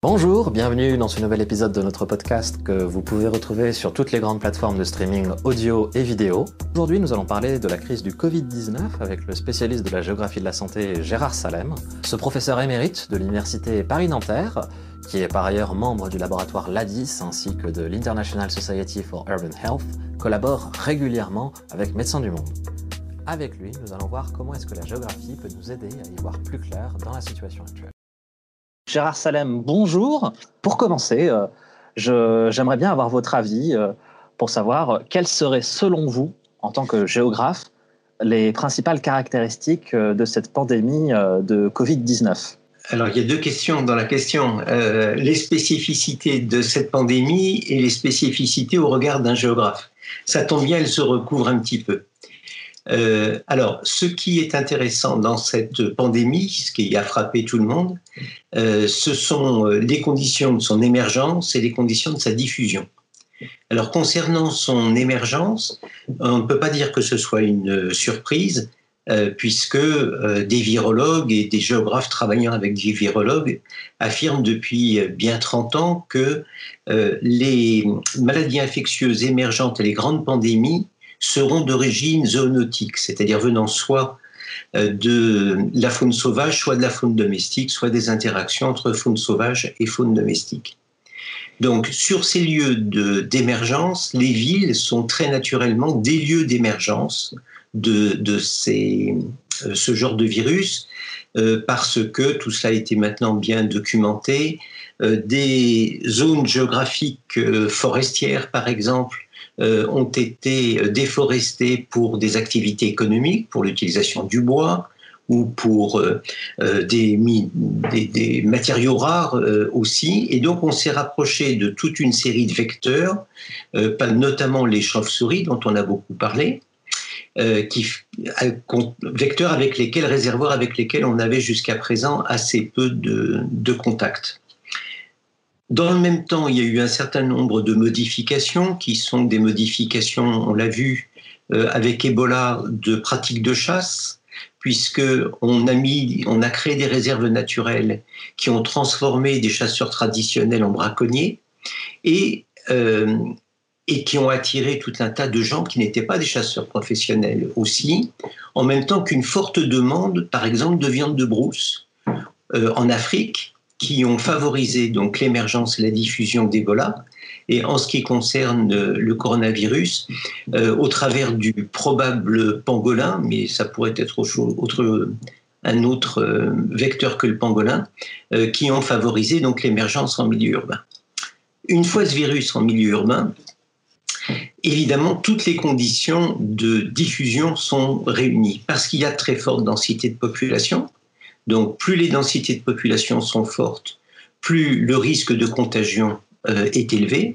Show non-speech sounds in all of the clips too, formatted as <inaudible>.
Bonjour, bienvenue dans ce nouvel épisode de notre podcast que vous pouvez retrouver sur toutes les grandes plateformes de streaming audio et vidéo. Aujourd'hui, nous allons parler de la crise du Covid-19 avec le spécialiste de la géographie de la santé Gérard Salem. Ce professeur émérite de l'université Paris-Nanterre, qui est par ailleurs membre du laboratoire LADIS ainsi que de l'International Society for Urban Health, collabore régulièrement avec Médecins du Monde. Avec lui, nous allons voir comment est-ce que la géographie peut nous aider à y voir plus clair dans la situation actuelle. Gérard Salem, bonjour. Pour commencer, euh, j'aimerais bien avoir votre avis euh, pour savoir euh, quelles seraient, selon vous, en tant que géographe, les principales caractéristiques de cette pandémie de Covid-19 alors, il y a deux questions dans la question. les spécificités de cette pandémie et les spécificités au regard d'un géographe. Ça tombe bien, elles se recouvrent un petit peu. Euh, alors, ce qui est intéressant dans cette pandémie, ce qui a frappé tout le monde, euh, ce sont euh, les conditions de son émergence et les conditions de sa diffusion. Alors, concernant son émergence, on ne peut pas dire que ce soit une surprise, puisque des virologues et des géographes travaillant avec des virologues affirment depuis bien 30 ans que les maladies infectieuses émergentes et les grandes pandémies seront d'origine zoonotique, c'est-à-dire venant soit euh, de la faune sauvage, soit de la faune domestique, soit des interactions entre faune sauvage et faune domestique. Donc, sur ces lieux d'émergence, les villes sont très naturellement des lieux d'émergence de, de euh, ce genre de virus, euh, parce que tout cela a été maintenant bien documenté. des zones géographiques forestières, par exemple, ont été déforestés pour des activités économiques, pour l'utilisation du bois ou pour euh, euh, des, matériaux rares aussi. Et donc on s'est rapproché de toute une série de vecteurs, notamment les chauves-souris dont on a beaucoup parlé, vecteurs avec lesquels, réservoirs avec lesquels on avait jusqu'à présent assez peu de, de contacts. Dans le même temps, il y a eu un certain nombre de modifications qui sont des modifications, on l'a vu euh, avec Ebola, de pratiques de chasse, puisque on a créé des réserves naturelles qui ont transformé des chasseurs traditionnels en braconniers et euh, et qui ont attiré tout un tas de gens qui n'étaient pas des chasseurs professionnels aussi, en même temps qu'une forte demande, par exemple, de viande de brousse euh, en Afrique, qui ont favorisé donc l'émergence et la diffusion d'Ebola. Et en ce qui concerne le coronavirus, euh, au travers du probable pangolin, mais ça pourrait être autre, un autre euh, vecteur que le pangolin, euh, qui ont favorisé donc l'émergence en milieu urbain. Une fois ce virus en milieu urbain, évidemment, toutes les conditions de diffusion sont réunies parce qu'il y a très forte densité de population, donc plus les densités de population sont fortes, plus le risque de contagion euh, est élevé,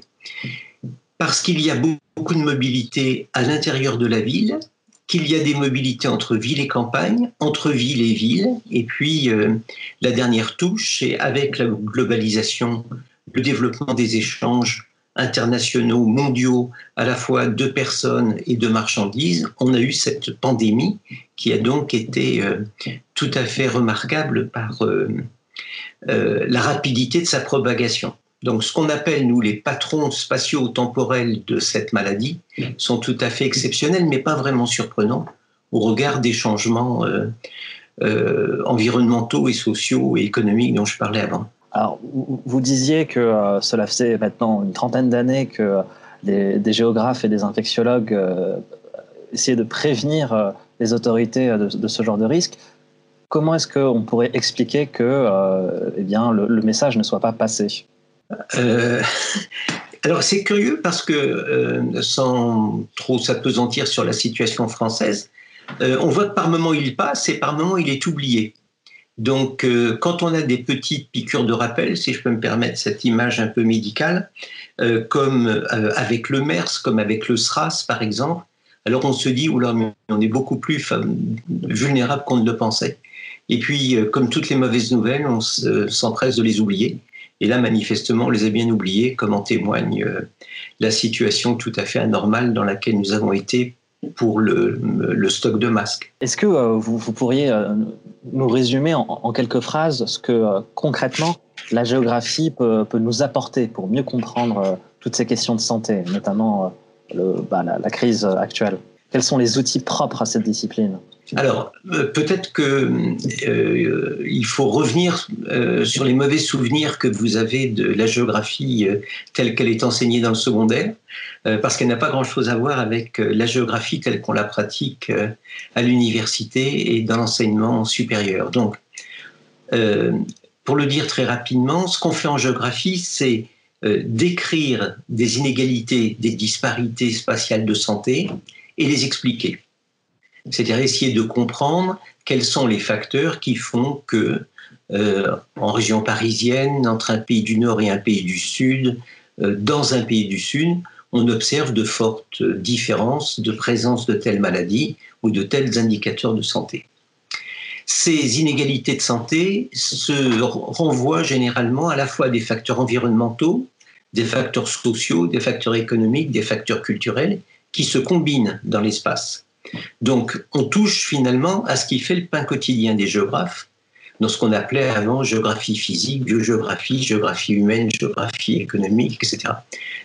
parce qu'il y a beaucoup de mobilité à l'intérieur de la ville, qu'il y a des mobilités entre ville et campagne, entre ville et ville, et puis euh, la dernière touche, c'est avec la globalisation, le développement des échanges internationaux, mondiaux, à la fois de personnes et de marchandises, on a eu cette pandémie qui a donc été euh, tout à fait remarquable par euh, euh, la rapidité de sa propagation. Donc ce qu'on appelle, nous, les patrons spatio-temporels de cette maladie sont tout à fait exceptionnels, mais pas vraiment surprenants au regard des changements environnementaux et sociaux et économiques dont je parlais avant. Alors, vous disiez que euh, cela faisait maintenant une trentaine d'années que des géographes et des infectiologues euh, essayaient de prévenir euh, les autorités de, ce genre de risque. Comment est-ce qu'on pourrait expliquer que eh bien, le, message ne soit pas passé? Alors c'est curieux parce que, sans trop s'apesantir sur la situation française, on voit que par moment il passe et par moment il est oublié. Donc, euh, quand on a des petites piqûres de rappel, si je peux me permettre cette image un peu médicale, euh, comme euh, avec le MERS, comme avec le SRAS par exemple, alors on se dit, oula, on est beaucoup plus vulnérable qu'on ne le pensait. Et puis, comme toutes les mauvaises nouvelles, on s'empresse de les oublier. Et là, manifestement, on les a bien oubliés, comme en témoigne la situation tout à fait anormale dans laquelle nous avons été pour le, stock de masques. Est-ce que euh, vous, pourriez euh, nous résumer en, quelques phrases ce que euh, concrètement la géographie peut, nous apporter pour mieux comprendre toutes ces questions de santé, notamment bah, la crise actuelle? Quels sont les outils propres à cette discipline? Alors, euh, peut-être qu'il euh, faut revenir euh, sur les mauvais souvenirs que vous avez de la géographie telle qu'elle est enseignée dans le secondaire, parce qu'elle n'a pas grand-chose à voir avec la géographie telle qu'on la pratique à l'université et dans l'enseignement supérieur. Donc, pour le dire très rapidement, ce qu'on fait en géographie, c'est décrire des inégalités, des disparités spatiales de santé et les expliquer c'est-à-dire essayer de comprendre quels sont les facteurs qui font que, euh, en région parisienne, entre un pays du Nord et un pays du Sud, euh, dans un pays du Sud, on observe de fortes différences de présence de telles maladies ou de tels indicateurs de santé. Ces inégalités de santé se renvoient généralement à la fois des facteurs environnementaux, des facteurs sociaux, des facteurs économiques, des facteurs culturels qui se combinent dans l'espace. Donc, on touche finalement à ce qui fait le pain quotidien des géographes, dans ce qu'on appelait avant géographie physique, biogéographie, géographie humaine, géographie économique, etc.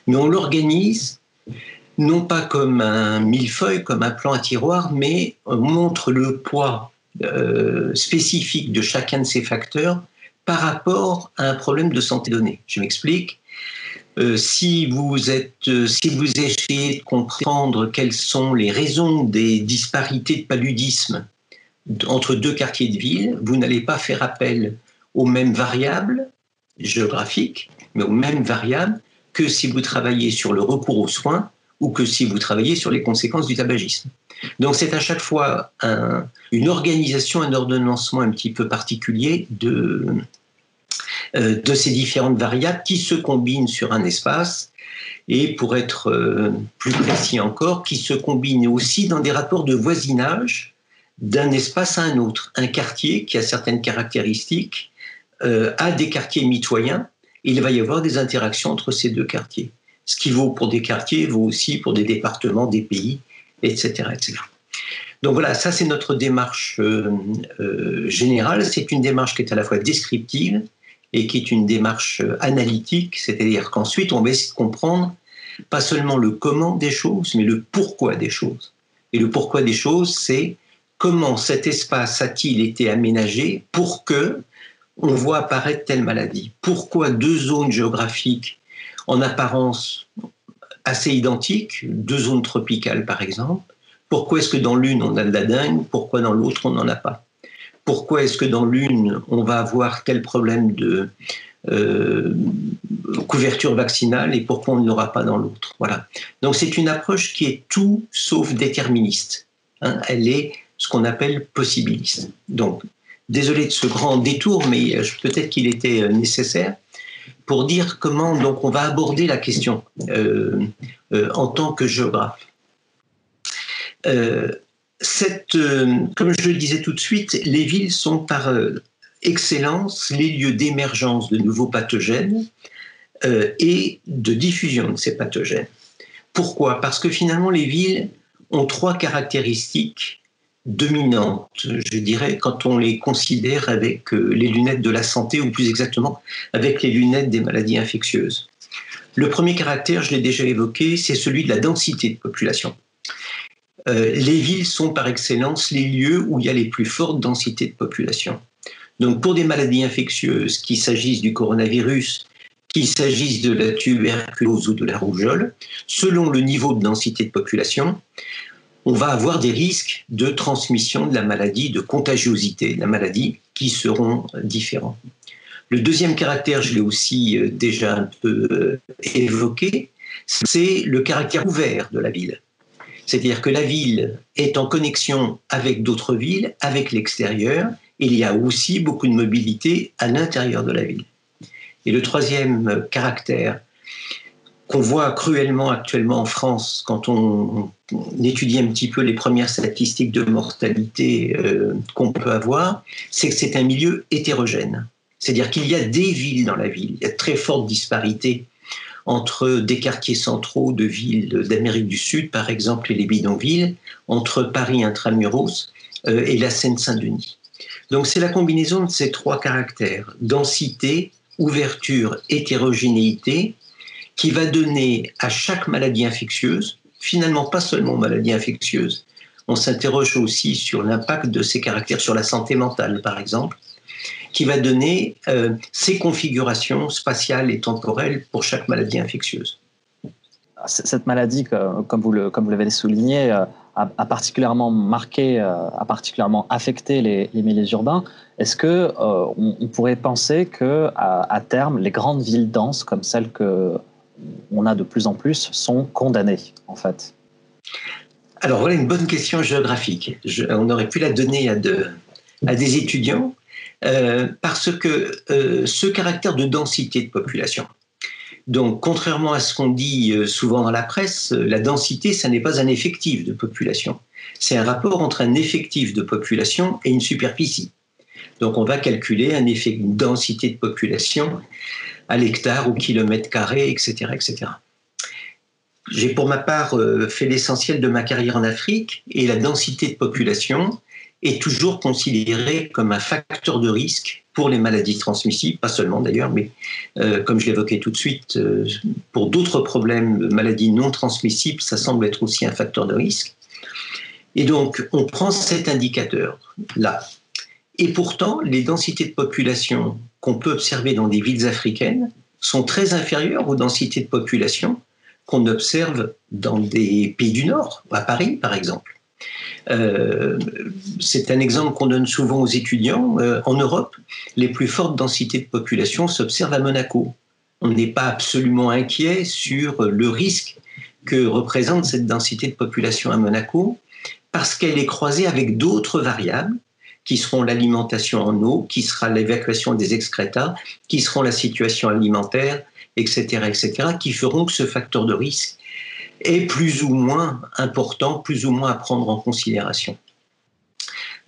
Mais on l'organise non pas comme un millefeuille, comme un plan à tiroir, mais on montre le poids euh, spécifique de chacun de ces facteurs par rapport à un problème de santé donnée. Je m'explique. Euh, si vous êtes, euh, si vous essayez de comprendre quelles sont les raisons des disparités de paludisme entre deux quartiers de ville, vous n'allez pas faire appel aux mêmes variables géographiques, mais aux mêmes variables que si vous travaillez sur le recours aux soins ou que si vous travaillez sur les conséquences du tabagisme. Donc c'est à chaque fois une organisation, un ordonnancement un petit peu particulier de, de ces différentes variables qui se combinent sur un espace et pour être euh, plus précis encore, qui se combinent aussi dans des rapports de voisinage d'un espace à un autre. Un quartier qui a certaines caractéristiques euh, a des quartiers mitoyens, et il va y avoir des interactions entre ces deux quartiers. Ce qui vaut pour des quartiers vaut aussi pour des départements, des pays, etc. etc. Donc voilà, ça c'est notre démarche générale. C'est une démarche qui est à la fois descriptive, et qui est une démarche euh, analytique, c'est-à-dire qu'ensuite on va essayer de comprendre pas seulement le comment des choses, mais le pourquoi des choses. Et le pourquoi des choses, c'est comment cet espace a-t-il été aménagé pour que on voit apparaître telle maladie? Pourquoi deux zones géographiques en apparence assez identiques, deux zones tropicales par exemple? Pourquoi est-ce que dans l'une on a de la dengue? Pourquoi dans l'autre on n'en a pas? Pourquoi est-ce que dans l'une, on va avoir tel problème de euh, couverture vaccinale et pourquoi on ne l'aura pas dans l'autre? Voilà. Donc c'est une approche qui est tout sauf déterministe. Hein. Elle est ce qu'on appelle possibiliste. Donc, désolé de ce grand détour, mais euh, peut-être qu'il était euh, nécessaire pour dire comment donc on va aborder la question en tant que géographe cette, euh, comme je le disais tout de suite, les villes sont par euh, excellence les lieux d'émergence de nouveaux pathogènes euh, et de diffusion de ces pathogènes. Pourquoi? Parce que finalement, les villes ont trois caractéristiques dominantes, je dirais, quand on les considère avec les lunettes de la santé, ou plus exactement avec les lunettes des maladies infectieuses. Le premier caractère, je l'ai déjà évoqué, c'est celui de la densité de population. Euh, les villes sont par excellence les lieux où il y a les plus fortes densités de population. Donc pour des maladies infectieuses, qu'il s'agisse du coronavirus, qu'il s'agisse de la tuberculose ou de la rougeole, selon le niveau de densité de population, on va avoir des risques de transmission de la maladie, de contagiosité de la maladie qui seront différents. Le deuxième caractère, je l'ai aussi euh, déjà un peu euh, évoqué, c'est le caractère ouvert de la ville. C'est-à-dire que la ville est en connexion avec d'autres villes, avec l'extérieur. Il y a aussi beaucoup de mobilité à l'intérieur de la ville. Et le troisième caractère qu'on voit cruellement actuellement en France quand on, étudie un petit peu les premières statistiques de mortalité euh, qu'on peut avoir, c'est que c'est un milieu hétérogène. C'est-à-dire qu'il y a des villes dans la ville, il y a très forte disparité entre des quartiers centraux de villes d'Amérique du Sud, par exemple, et les bidonvilles, entre Paris intramuros euh, et la Seine-Saint-Denis. Donc c'est la combinaison de ces trois caractères, densité, ouverture, hétérogénéité, qui va donner à chaque maladie infectieuse, finalement pas seulement maladie infectieuse, on s'interroge aussi sur l'impact de ces caractères sur la santé mentale, par exemple, qui va donner euh, ces configurations spatiales et temporelles pour chaque maladie infectieuse. Cette maladie, comme vous l'avez souligné, euh, a, particulièrement marqué, euh, a particulièrement affecté les, milieux urbains. Est-ce que on, pourrait penser que à, terme, les grandes villes denses comme celles que on a de plus en plus sont condamnées, en fait? Alors voilà une bonne question géographique. on aurait pu la donner à, à des étudiants euh, parce que euh, ce caractère de densité de population, donc, contrairement à ce qu'on dit euh, souvent dans la presse, la densité, ça n'est pas un effectif de population. C'est un rapport entre un effectif de population et une superficie. Donc, on va calculer un effet, une densité de population à l'hectare, au kilomètre carré, etc., etc. J'ai pour ma part fait l'essentiel de ma carrière en Afrique et la densité de population, est toujours considéré comme un facteur de risque pour les maladies transmissibles, pas seulement d'ailleurs, mais euh, comme je l'évoquais tout de suite, euh, pour d'autres problèmes, maladies non transmissibles, ça semble être aussi un facteur de risque. Et donc, on prend cet indicateur-là. Et pourtant, les densités de population qu'on peut observer dans des villes africaines sont très inférieures aux densités de population qu'on observe dans des pays du Nord, à Paris par exemple. Euh, c'est un exemple qu'on donne souvent aux étudiants. Euh, en Europe, les plus fortes densités de population s'observent à Monaco. On n'est pas absolument inquiet sur le risque que représente cette densité de population à Monaco, parce qu'elle est croisée avec d'autres variables qui seront l'alimentation en eau, qui sera l'évacuation des excrétats, qui seront la situation alimentaire, etc., etc., qui feront que ce facteur de risque est plus ou moins important, plus ou moins à prendre en considération.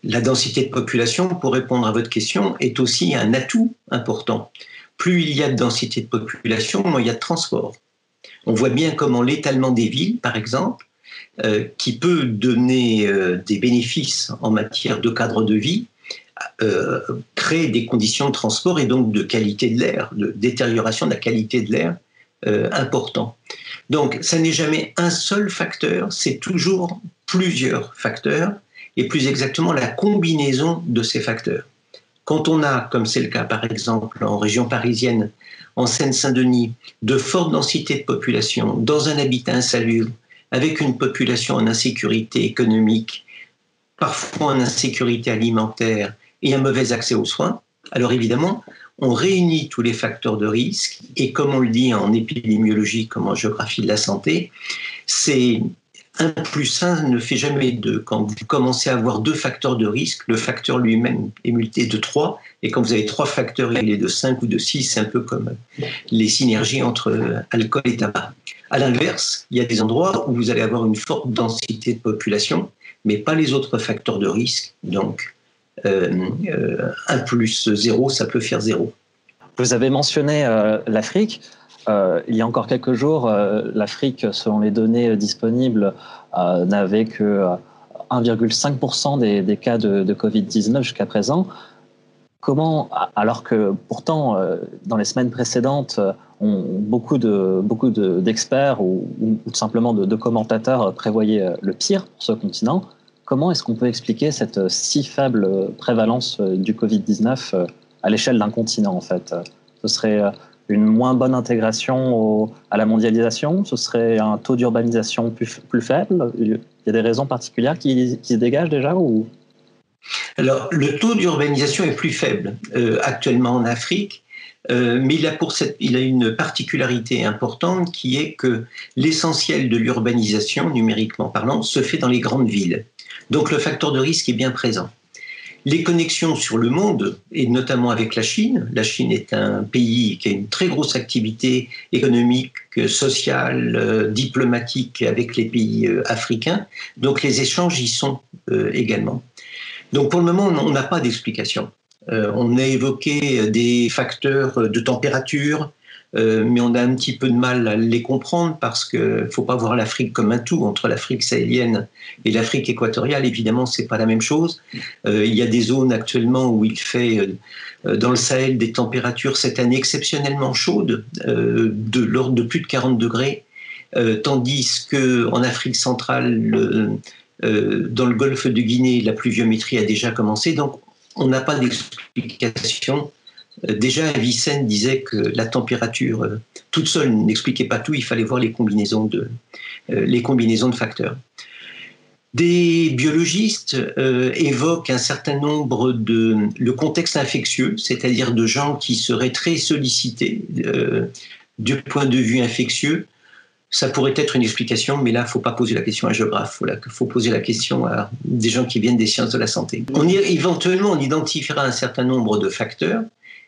La densité de population, pour répondre à votre question, est aussi un atout important. Plus il y a de densité de population, moins il y a de transport. On voit bien comment l'étalement des villes, par exemple, euh, qui peut donner euh, des bénéfices en matière de cadre de vie, euh, crée des conditions de transport et donc de qualité de l'air, de détérioration de la qualité de l'air important. Donc, ça n'est jamais un seul facteur, c'est toujours plusieurs facteurs, et plus exactement la combinaison de ces facteurs. Quand on a, comme c'est le cas par exemple en région parisienne, en Seine-Saint-Denis, de fortes densités de population dans un habitat insalubre, avec une population en insécurité économique, parfois en insécurité alimentaire et un mauvais accès aux soins, alors évidemment, on réunit tous les facteurs de risque et comme on le dit en épidémiologie comme en géographie de la santé, c'est 1 plus 1 ne fait jamais 2. Quand vous commencez à avoir deux facteurs de risque, le facteur lui-même est multiplié de 3. Et quand vous avez trois facteurs, il est de 5 ou de 6. C'est un peu comme les synergies entre alcool et tabac. À l'inverse, il y a des endroits où vous allez avoir une forte densité de population, mais pas les autres facteurs de risque. Donc, 1 euh, plus 0, ça peut faire 0. Vous avez mentionné euh, l'Afrique. Euh, il y a encore quelques jours, l'Afrique, selon les données disponibles, n'avait que 1,5% des, cas de, Covid-19 jusqu'à présent. Comment, alors que pourtant, dans les semaines précédentes, beaucoup de d'experts ou, tout simplement de, de, commentateurs prévoyaient le pire pour ce continent, Comment est-ce qu'on peut expliquer cette euh, si faible euh, prévalence euh, du Covid-19 à l'échelle d'un continent en fait? Ce serait une moins bonne intégration à la mondialisation? Ce serait un taux d'urbanisation plus, faible? Il y a des raisons particulières qui, se dégagent déjà ou? Alors, le taux d'urbanisation est plus faible actuellement en Afrique, mais il a, pour cette, il a une particularité importante qui est que l'essentiel de l'urbanisation, numériquement parlant, se fait dans les grandes villes. Donc le facteur de risque est bien présent. Les connexions sur le monde, et notamment avec la Chine, la Chine est un pays qui a une très grosse activité économique, sociale, euh, diplomatique avec les pays euh, africains, donc les échanges y sont euh, également. Donc pour le moment, on n'a pas d'explication. On a évoqué des facteurs de température, euh, mais on a un petit peu de mal à les comprendre parce qu'il ne faut pas voir l'Afrique comme un tout. Entre l'Afrique sahélienne et l'Afrique équatoriale, évidemment, c'est pas la même chose. Euh, il y a des zones actuellement où il fait euh, dans le Sahel des températures cette année exceptionnellement chaudes, de l'ordre de plus de 40 degrés, tandis qu'en Afrique centrale, dans le golfe de Guinée, la pluviométrie a déjà commencé. On n'a pas d'explication euh, déjà, Avicenne disait que la température euh, toute seule n'expliquait pas tout, il fallait voir les combinaisons de, euh, les combinaisons de facteurs. Des biologistes évoquent un certain nombre de le contexte infectieux, c'est-à-dire de gens qui seraient très sollicités du point de vue infectieux. Ça pourrait être une explication, mais là, faut pas poser la question à un géographe. Il faut, poser la question à des gens qui viennent des sciences de la santé. On éventuellement, on identifiera un certain nombre de facteurs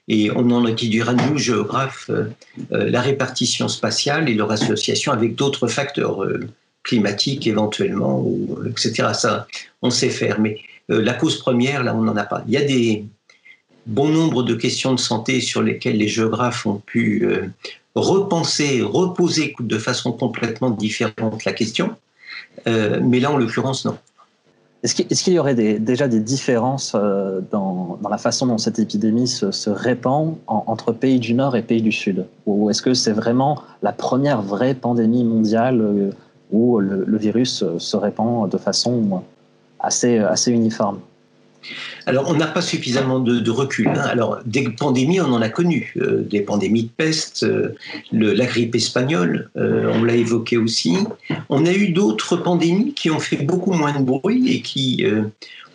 et on en étudiera, nous, géographes, euh, euh, la répartition spatiale et leur association avec d'autres facteurs euh, climatiques éventuellement, ou, etc. Ça, on sait faire. Mais la cause première, là, on n'en a pas. Il y a des bon nombre de questions de santé sur lesquelles les géographes ont pu repenser, reposer de façon complètement différente la question. mais là, en l'occurrence, non. Est-ce qu'il y aurait déjà des différences euh, dans, la façon dont cette épidémie se, répand entre pays du Nord et pays du Sud? Ou est-ce que c'est vraiment la première vraie pandémie mondiale euh, où le, virus se répand de façon assez uniforme? Alors, on n'a pas suffisamment de, recul. Hein. Alors, des pandémies, on en a connu. Euh, des pandémies de peste, euh, la grippe espagnole, euh, on l'a évoqué aussi. On a eu d'autres pandémies qui ont fait beaucoup moins de bruit et qui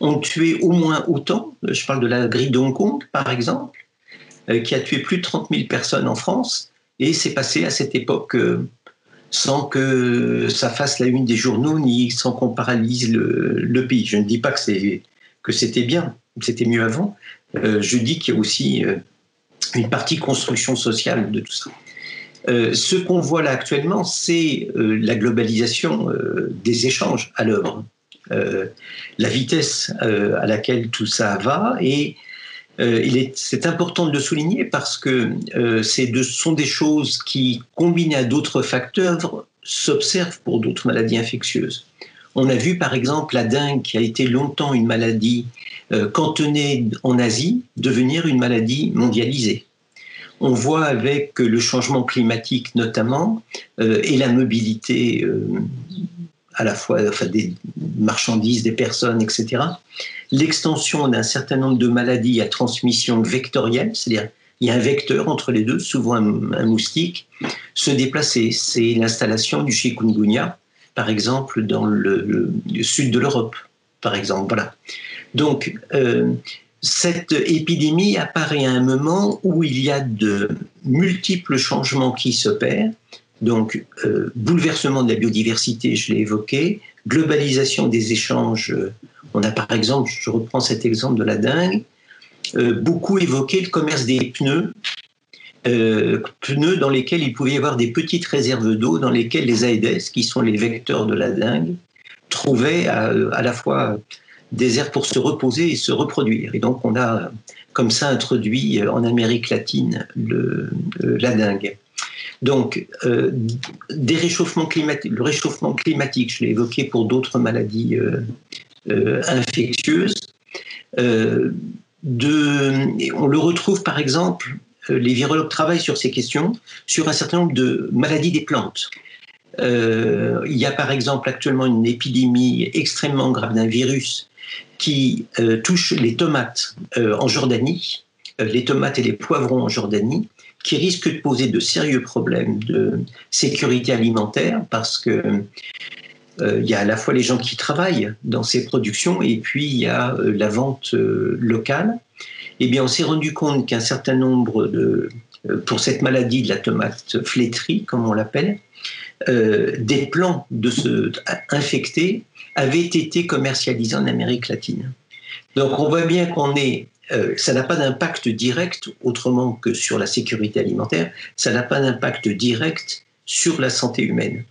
ont tué au moins autant. Je parle de la grippe de Hong Kong, par exemple, qui a tué plus de 30 000 personnes en France. Et c'est passé à cette époque sans que ça fasse la une des journaux ni sans qu'on paralyse le, le pays. Je ne dis pas que c'est que c'était bien, c'était mieux avant. Euh, je dis qu'il y a aussi euh, une partie construction sociale de tout ça. Euh, ce qu'on voit là actuellement, c'est la globalisation des échanges à l'œuvre, la vitesse à laquelle tout ça va. Et c'est important de le souligner parce que ce sont des choses qui, combinées à d'autres facteurs, s'observent pour d'autres maladies infectieuses. On a vu par exemple la dengue, qui a été longtemps une maladie euh, cantonnée en Asie, devenir une maladie mondialisée. On voit avec le changement climatique notamment euh, et la mobilité euh, à la fois des marchandises, des personnes, etc., l'extension d'un certain nombre de maladies à transmission vectorielle, c'est-à-dire il y a un vecteur entre les deux, souvent un, un moustique, se déplacer. C'est l'installation du chikungunya, par exemple, dans le, sud de l'Europe, par exemple. Voilà. Donc, euh, cette épidémie apparaît à un moment où il y a de multiples changements qui s'opèrent. Donc, euh, bouleversement de la biodiversité, je l'ai évoqué, globalisation des échanges. On a par exemple, je reprends cet exemple de la dingue, euh, beaucoup évoqué le commerce des pneus euh, pneus dans lesquels il pouvait y avoir des petites réserves d'eau dans lesquelles les Aedes, qui sont les vecteurs de la dengue, trouvaient à, la fois des aires pour se reposer et se reproduire. Et donc on a comme ça introduit en Amérique latine euh, la dengue. Donc, euh, des le réchauffement climatique, je l'ai évoqué pour d'autres maladies infectieuses. de, on le retrouve par exemple euh, les virologues travaillent sur ces questions, sur un certain nombre de maladies des plantes. Euh, il y a par exemple actuellement une épidémie extrêmement grave d'un virus qui euh, touche les tomates en Jordanie, les tomates et les poivrons en Jordanie, qui risque de poser de sérieux problèmes de sécurité alimentaire parce que il y a à la fois les gens qui travaillent dans ces productions et puis il y a la vente locale eh bien, on s'est rendu compte qu'un certain nombre de, euh, pour cette maladie de la tomate flétrie, comme on l'appelle, euh, des plants de ce infectés avaient été commercialisés en Amérique latine. Donc, on voit bien qu'on est euh, ça n'a pas d'impact direct autrement que sur la sécurité alimentaire, ça n'a pas d'impact direct sur la santé humaine.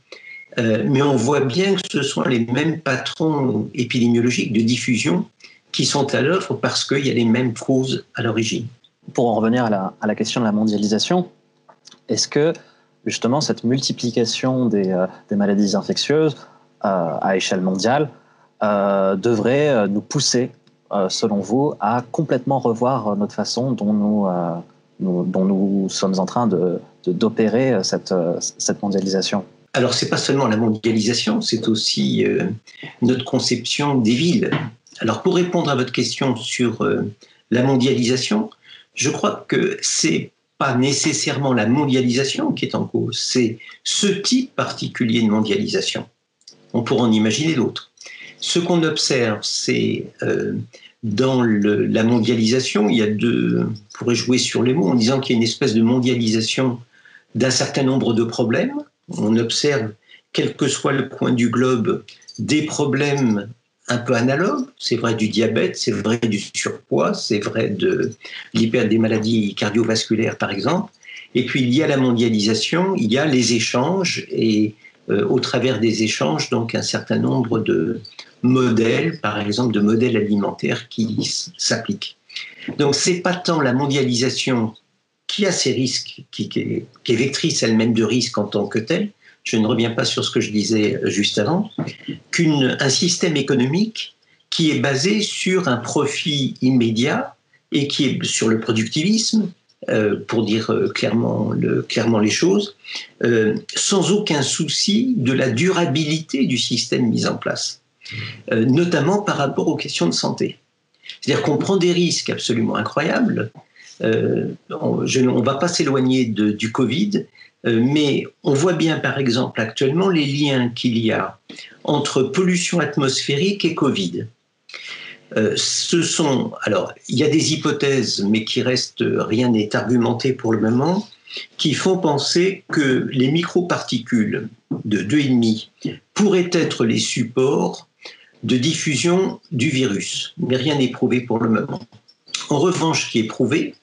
mais on voit bien que ce sont les mêmes patrons épidémiologiques de diffusion qui sont à l'œuvre parce qu'il y a les mêmes causes à l'origine. Pour en revenir à la, question de la mondialisation, Est-ce que justement cette multiplication des, maladies infectieuses à échelle mondiale devrait nous pousser, selon vous, à complètement revoir notre façon dont nous, dont nous sommes en train d'opérer cette, cette mondialisation? Alors, c'est pas seulement la mondialisation, c'est aussi euh, notre conception des villes. Alors, pour répondre à votre question sur euh, la mondialisation, je crois que c'est pas nécessairement la mondialisation qui est en cause, c'est ce type particulier de mondialisation. On pourrait en imaginer d'autres. Ce qu'on observe, c'est euh, dans la mondialisation, il y a deux, on pourrait jouer sur les mots en disant qu'il y a une espèce de mondialisation d'un certain nombre de problèmes on observe, quel que soit le coin du globe, des problèmes un peu analogues. C'est vrai du diabète, c'est vrai du surpoids, c'est vrai de l'hyper des maladies cardiovasculaires, par exemple. Et puis il y a la mondialisation, il y a les échanges et euh, au travers des échanges, donc un certain nombre de modèles, par exemple de modèles alimentaires qui s'appliquent. Donc c'est pas tant la mondialisation qui a ses risques, qui, est, vectrice elle-même de risques en tant que telle, je ne reviens pas sur ce que je disais juste avant, qu'un système économique qui est basé sur un profit immédiat et qui est sur le productivisme, euh, pour dire euh, clairement, le, clairement les choses, euh, sans aucun souci de la durabilité du système mis en place, notamment par rapport aux questions de santé. C'est-à-dire qu'on prend des risques absolument incroyables on ne va pas s'éloigner du Covid, mais on voit bien par exemple actuellement les liens qu'il y a entre pollution atmosphérique et Covid. Euh, ce sont, alors, il y a des hypothèses, mais qui restent, rien n'est argumenté pour le moment, qui font penser que les microparticules de 2,5 pourraient être les supports de diffusion du virus, mais rien n'est prouvé pour le moment. En revanche, ce qui est prouvé,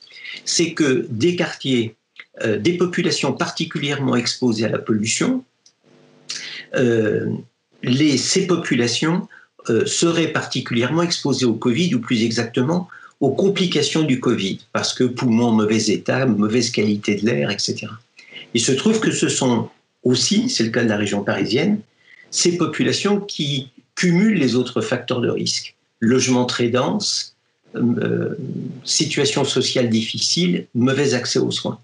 c'est que des quartiers, euh, des populations particulièrement exposées à la pollution, euh, ces populations euh, seraient particulièrement exposées au Covid, ou plus exactement aux complications du Covid, parce que poumons en mauvais état, mauvaise qualité de l'air, etc. Il se trouve que ce sont aussi, c'est le cas de la région parisienne, ces populations qui cumulent les autres facteurs de risque. Logement très dense, situation sociale difficile, mauvais accès aux soins.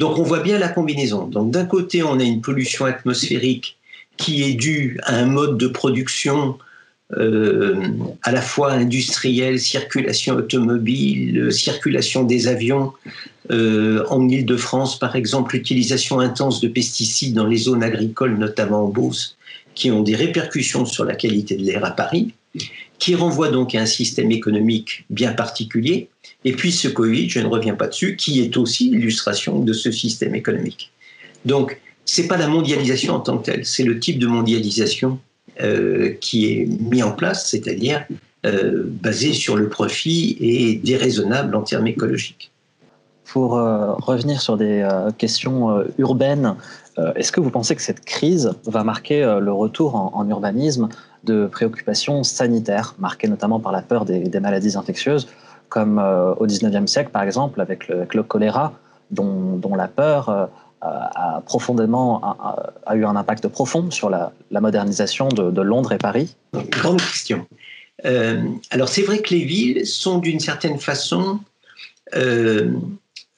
Donc on voit bien la combinaison. D'un côté, on a une pollution atmosphérique qui est due à un mode de production euh, à la fois industriel, circulation automobile, circulation des avions. Euh, en Ile-de-France, par exemple, l'utilisation intense de pesticides dans les zones agricoles, notamment en Beauce, qui ont des répercussions sur la qualité de l'air à Paris qui renvoie donc à un système économique bien particulier. Et puis ce Covid, je ne reviens pas dessus, qui est aussi l'illustration de ce système économique. Donc, ce n'est pas la mondialisation en tant que telle, c'est le type de mondialisation euh, qui est mis en place, c'est-à-dire euh, basé sur le profit et déraisonnable en termes écologiques. Pour euh, revenir sur des questions urbaines, est-ce que vous pensez que cette crise va marquer le retour en urbanisme? De préoccupations sanitaires, marquées notamment par la peur des, maladies infectieuses, comme euh, au 19e siècle, par exemple, avec le, choléra, dont, la peur euh, a, profondément a, eu un impact profond sur la, modernisation de, Londres et Paris Grande question. Euh, alors c'est vrai que les villes sont d'une certaine façon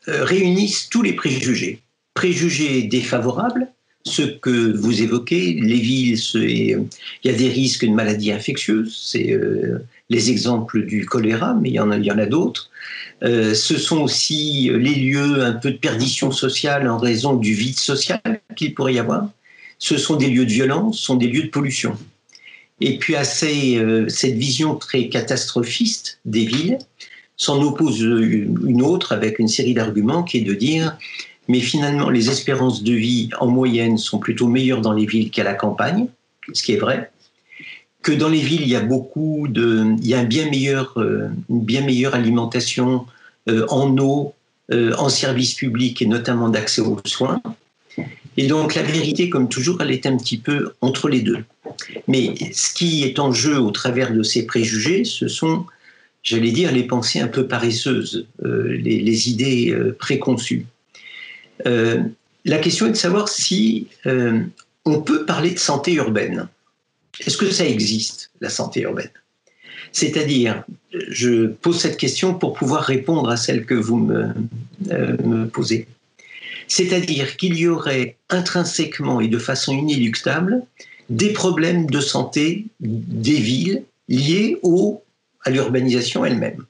réunissent tous les préjugés. Préjugés défavorables, ce que vous évoquez, les villes, il y a des risques de maladies infectieuses, c'est euh, les exemples du choléra, mais il y en a, d'autres. Euh, ce sont aussi les lieux un peu de perdition sociale en raison du vide social qu'il pourrait y avoir. Ce sont des lieux de violence, ce sont des lieux de pollution. Et puis à euh, cette vision très catastrophiste des villes s'en oppose une autre avec une série d'arguments qui est de dire mais finalement, les espérances de vie en moyenne sont plutôt meilleures dans les villes qu'à la campagne, ce qui est vrai. Que dans les villes, il y a beaucoup de, il y a un bien meilleur, euh, une bien meilleure alimentation euh, en eau, euh, en services publics et notamment d'accès aux soins. Et donc la vérité, comme toujours, elle est un petit peu entre les deux. Mais ce qui est en jeu au travers de ces préjugés, ce sont, j'allais dire, les pensées un peu paresseuses, les, les, idées préconçues. La question est de savoir si on peut parler de santé urbaine. Est-ce que ça existe, la santé urbaine? C'est-à-dire, je pose cette question pour pouvoir répondre à celle que vous me, me posez. C'est-à-dire qu'il y aurait intrinsèquement et de façon inéluctable des problèmes de santé des villes liés au, à l'urbanisation elle-même.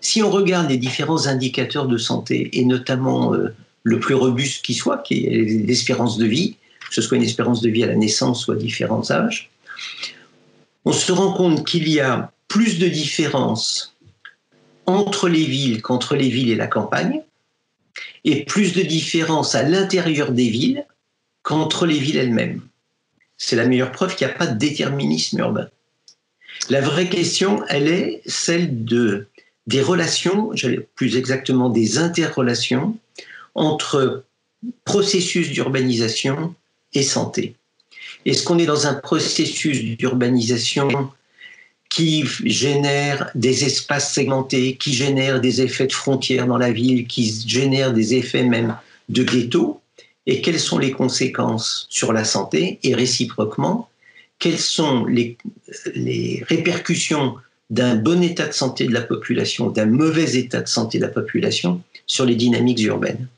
Si on regarde les différents indicateurs de santé, et notamment euh, le plus robuste qui soit, qui est l'espérance de vie, que ce soit une espérance de vie à la naissance ou à différents âges, on se rend compte qu'il y a plus de différences entre les villes qu'entre les villes et la campagne, et plus de différences à l'intérieur des villes qu'entre les villes elles-mêmes. C'est la meilleure preuve qu'il n'y a pas de déterminisme urbain. La vraie question, elle est celle de, des relations, plus exactement des interrelations entre processus d'urbanisation et santé. Est-ce qu'on est dans un processus d'urbanisation qui génère des espaces segmentés, qui génère des effets de frontières dans la ville, qui génère des effets même de ghetto, et quelles sont les conséquences sur la santé, et réciproquement, quelles sont les, les répercussions d'un bon état de santé de la population, d'un mauvais état de santé de la population sur les dynamiques urbaines?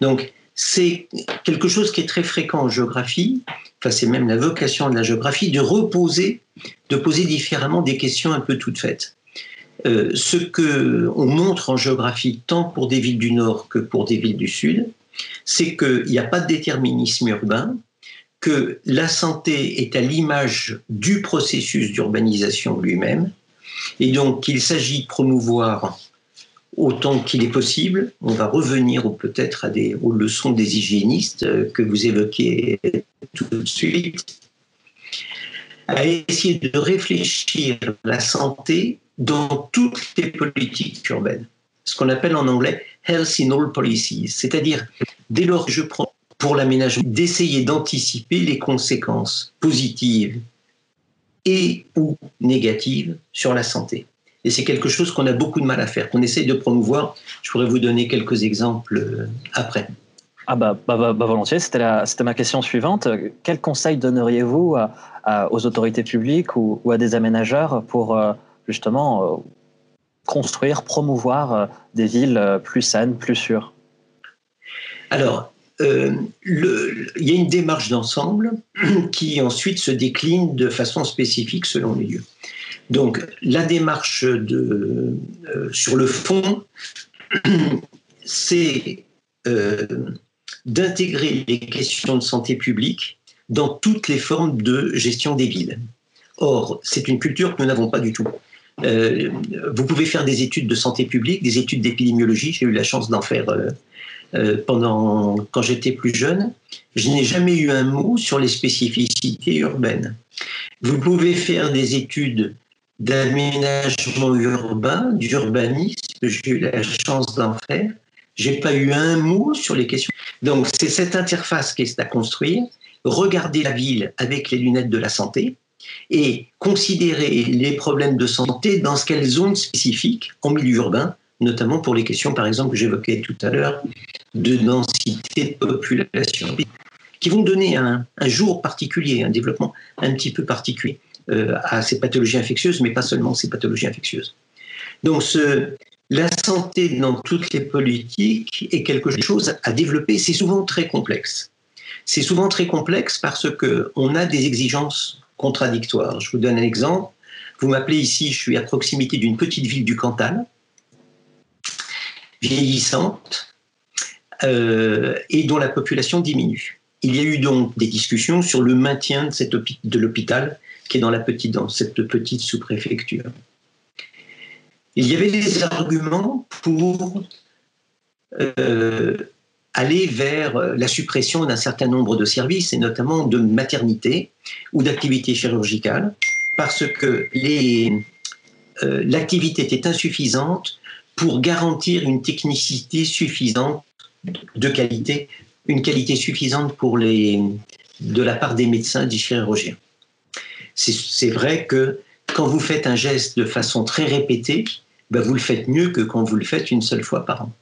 Donc, c'est quelque chose qui est très fréquent en géographie, enfin c'est même la vocation de la géographie, de reposer, de poser différemment des questions un peu toutes faites. Euh, ce que on montre en géographie, tant pour des villes du Nord que pour des villes du Sud, c'est qu'il n'y a pas de déterminisme urbain, que la santé est à l'image du processus d'urbanisation lui-même, et donc qu'il s'agit de promouvoir autant qu'il est possible. On va revenir peut-être aux leçons des hygiénistes euh, que vous évoquez tout de suite, à essayer de réfléchir la santé dans toutes les politiques urbaines, ce qu'on appelle en anglais health in all policies, c'est-à-dire dès lors que je prends pour l'aménagement, d'essayer d'anticiper les conséquences positives et ou négatives sur la santé. Et c'est quelque chose qu'on a beaucoup de mal à faire, qu'on essaye de promouvoir. Je pourrais vous donner quelques exemples euh, après. Ah bah, bah, bah, bah volontiers, c'était ma question suivante. Quel conseil donneriez-vous aux autorités publiques ou, à des aménageurs pour euh, justement euh, construire, promouvoir des villes plus saines, plus sûres? Alors, il y a une démarche d'ensemble <clears throat> qui ensuite se décline de façon spécifique selon les lieux. Donc la démarche de, euh, sur le fond, <clears throat> c'est euh, d'intégrer les questions de santé publique dans toutes les formes de gestion des villes. Or, c'est une culture que nous n'avons pas du tout. Euh, vous pouvez faire des études de santé publique, des études d'épidémiologie. J'ai eu la chance d'en faire pendant quand j'étais plus jeune. Je n'ai jamais eu un mot sur les spécificités urbaines. Vous pouvez faire des études d'aménagement urbain, d'urbanisme, j'ai eu la chance d'en faire. J'ai pas eu un mot sur les questions. Donc c'est cette interface qui est à construire, regarder la ville avec les lunettes de la santé et considérer les problèmes de santé dans ce quelle zone spécifique en milieu urbain, notamment pour les questions par exemple que j'évoquais tout à l'heure de densité de population, qui vont donner un jour particulier, un développement un petit peu particulier. Euh, à ces pathologies infectieuses, mais pas seulement ces pathologies infectieuses. Donc la santé dans toutes les politiques est quelque chose à développer. C'est souvent très complexe. C'est souvent très complexe parce qu'on a des exigences contradictoires. Je vous donne un exemple. Vous m'appelez ici, je suis à proximité d'une petite ville du Cantal, vieillissante, euh, et dont la population diminue. Il y a eu donc des discussions sur le maintien de, cette, de l'hôpital qui est dans, la petite, dans cette petite sous-préfecture. Il y avait des arguments pour euh, aller vers la suppression d'un certain nombre de services, et notamment de maternité ou d'activités chirurgicales, parce que euh, l'activité était insuffisante pour garantir une technicité suffisante de qualité, une qualité suffisante pour les, de la part des médecins des chirurgiens c'est vrai que quand vous faites un geste de façon très répétée, ben vous le faites mieux que quand vous le faites une seule fois par an.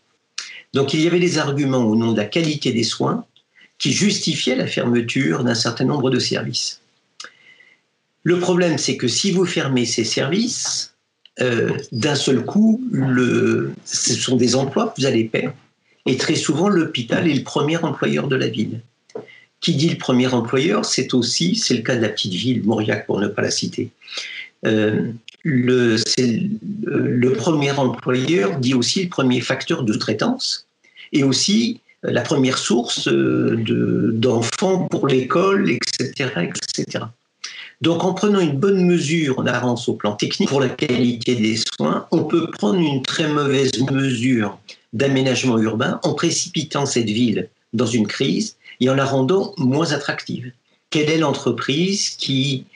Donc il y avait des arguments au nom de la qualité des soins qui justifiaient la fermeture d'un certain nombre de services. Le problème, c'est que si vous fermez ces services, euh, d'un seul coup, ce sont des emplois que vous allez perdre. Et très souvent, l'hôpital est le premier employeur de la ville. Qui dit le premier employeur, c'est aussi, c'est le cas de la petite ville, Mauriac pour ne pas la citer. Euh, le, premier employeur dit aussi le premier facteur de traitance et aussi la première source euh, d'enfants pour l'école, etc., etc. Donc, en prenant une bonne mesure en avance au plan technique pour la qualité des soins, on peut prendre une très mauvaise mesure d'aménagement urbain en précipitant cette ville dans une crise et en la rendant moins attractive. Quelle est l'entreprise qui,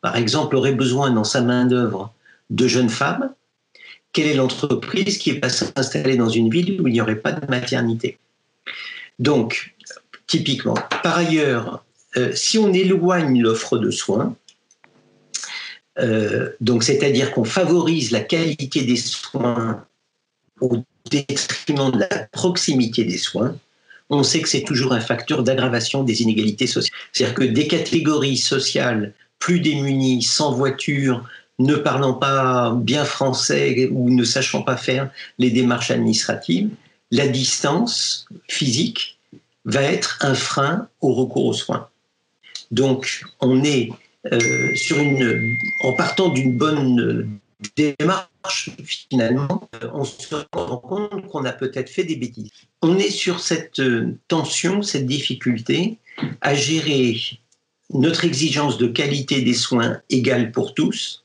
par exemple, aurait besoin dans sa main-d'œuvre de jeunes femmes? Quelle est l'entreprise qui va s'installer dans une ville où il n'y aurait pas de maternité? Donc, typiquement, par ailleurs, euh, si on éloigne l'offre de soins, euh, c'est-à-dire qu'on favorise la qualité des soins au détriment de la proximité des soins, on sait que c'est toujours un facteur d'aggravation des inégalités sociales. C'est-à-dire que des catégories sociales plus démunies, sans voiture, ne parlant pas bien français ou ne sachant pas faire les démarches administratives, la distance physique va être un frein au recours aux soins. Donc, on est euh, sur une, en partant d'une bonne démarche, finalement, on se rend compte qu'on a peut-être fait des bêtises. On est sur cette euh, tension, cette difficulté à gérer notre exigence de qualité des soins égale pour tous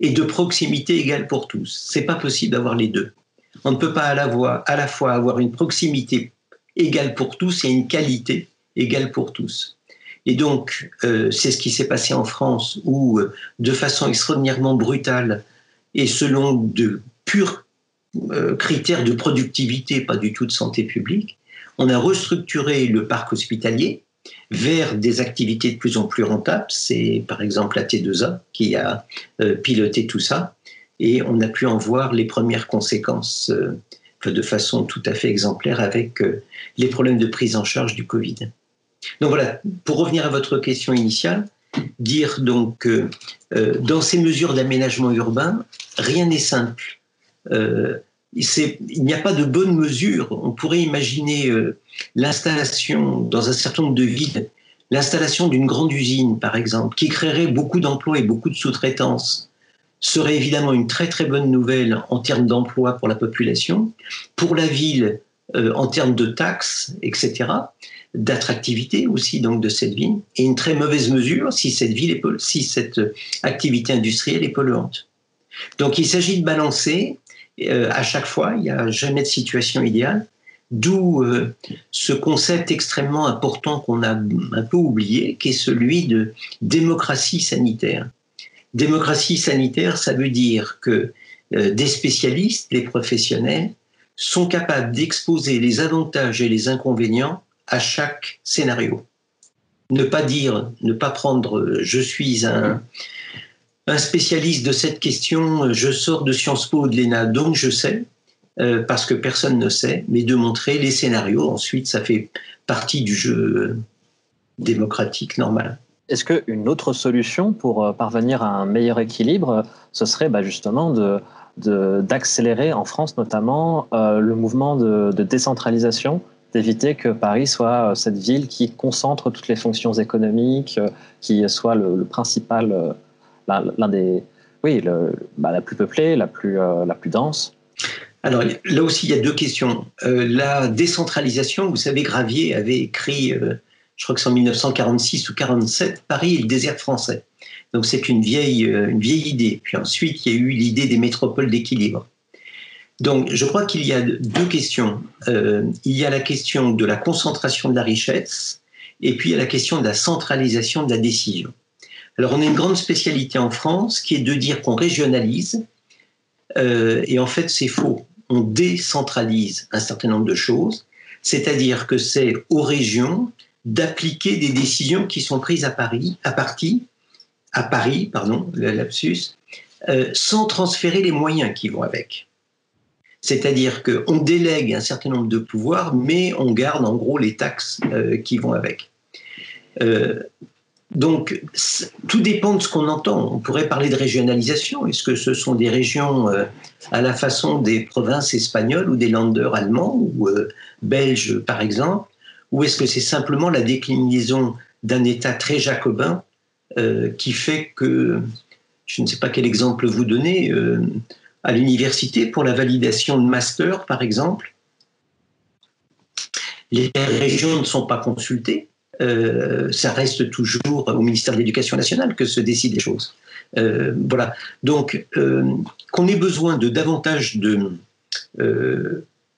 et de proximité égale pour tous. C'est pas possible d'avoir les deux. On ne peut pas à la, fois avoir une proximité égale pour tous et une qualité égale pour tous. Et donc, euh, c'est ce qui s'est passé en France, où, euh, de façon extraordinairement brutale et selon de purs euh, critères de productivité, pas du tout de santé publique, on a restructuré le parc hospitalier vers des activités de plus en plus rentables. C'est par exemple la T2A qui a piloté tout ça, et on a pu en voir les premières conséquences de façon tout à fait exemplaire avec les problèmes de prise en charge du Covid. Donc voilà, pour revenir à votre question initiale, dire donc que euh, dans ces mesures d'aménagement urbain, rien n'est simple. Euh, il n'y a pas de bonne mesure. On pourrait imaginer euh, l'installation dans un certain nombre de villes, l'installation d'une grande usine, par exemple, qui créerait beaucoup d'emplois et beaucoup de sous-traitance, serait évidemment une très très bonne nouvelle en termes d'emploi pour la population, pour la ville en termes de taxes, etc d'attractivité aussi donc de cette ville et une très mauvaise mesure si cette ville est, si cette activité industrielle est polluante. Donc il s'agit de balancer euh, à chaque fois, il n'y a jamais de situation idéale, d'où euh, ce concept extrêmement important qu'on a un peu oublié, qui est celui de démocratie sanitaire. Démocratie sanitaire, ça veut dire que euh, des spécialistes, les professionnels, sont capables d'exposer les avantages et les inconvénients à chaque scénario. Ne pas dire, ne pas prendre je suis un, spécialiste de cette question, je sors de Sciences Po ou de l'ENA, donc je sais, euh, parce que personne ne sait, mais de montrer les scénarios. Ensuite, ça fait partie du jeu démocratique normal. Est-ce qu'une autre solution pour euh, parvenir à un meilleur équilibre, ce serait bah, justement d'accélérer en France notamment euh, le mouvement de décentralisation d'éviter que Paris soit euh, cette ville qui concentre toutes les fonctions économiques, euh, qui soit le, principal, euh, l'un des, oui, bah, la plus peuplée, la plus, la plus dense. Alors là aussi, il y a deux questions. la décentralisation, vous savez, Gravier avait écrit, je crois que c'est en 1946 ou 47, Paris est le désert français. Donc c'est une vieille, une vieille idée. Puis ensuite, il y a eu l'idée des métropoles d'équilibre. Donc, je crois qu'il y a deux questions. Euh, il y a la question de la concentration de la richesse et puis il y a la question de la centralisation de la décision. Alors, on a une grande spécialité en France qui est de dire qu'on régionalise, euh, et en fait, c'est faux. On décentralise un certain nombre de choses, c'est-à-dire que c'est aux régions d'appliquer des décisions qui sont prises à Paris, à partie, à Paris, pardon, le lapsus, euh, sans transférer les moyens qui vont avec. C'est-à-dire qu'on délègue un certain nombre de pouvoirs, mais on garde en gros les taxes euh, qui vont avec. Euh, donc, tout dépend de ce qu'on entend. On pourrait parler de régionalisation. Est-ce que ce sont des régions euh, à la façon des provinces espagnoles ou des landers allemands ou belges, par exemple Ou est-ce que c'est simplement la déclinaison d'un État très jacobin qui fait que, je ne sais pas quel exemple vous donner, à l'université pour la validation de master, par exemple. Les régions ne sont pas consultées. Euh, ça reste toujours au ministère de l'Éducation nationale que se décident les choses. Euh, voilà. Donc, euh, qu'on ait besoin de davantage de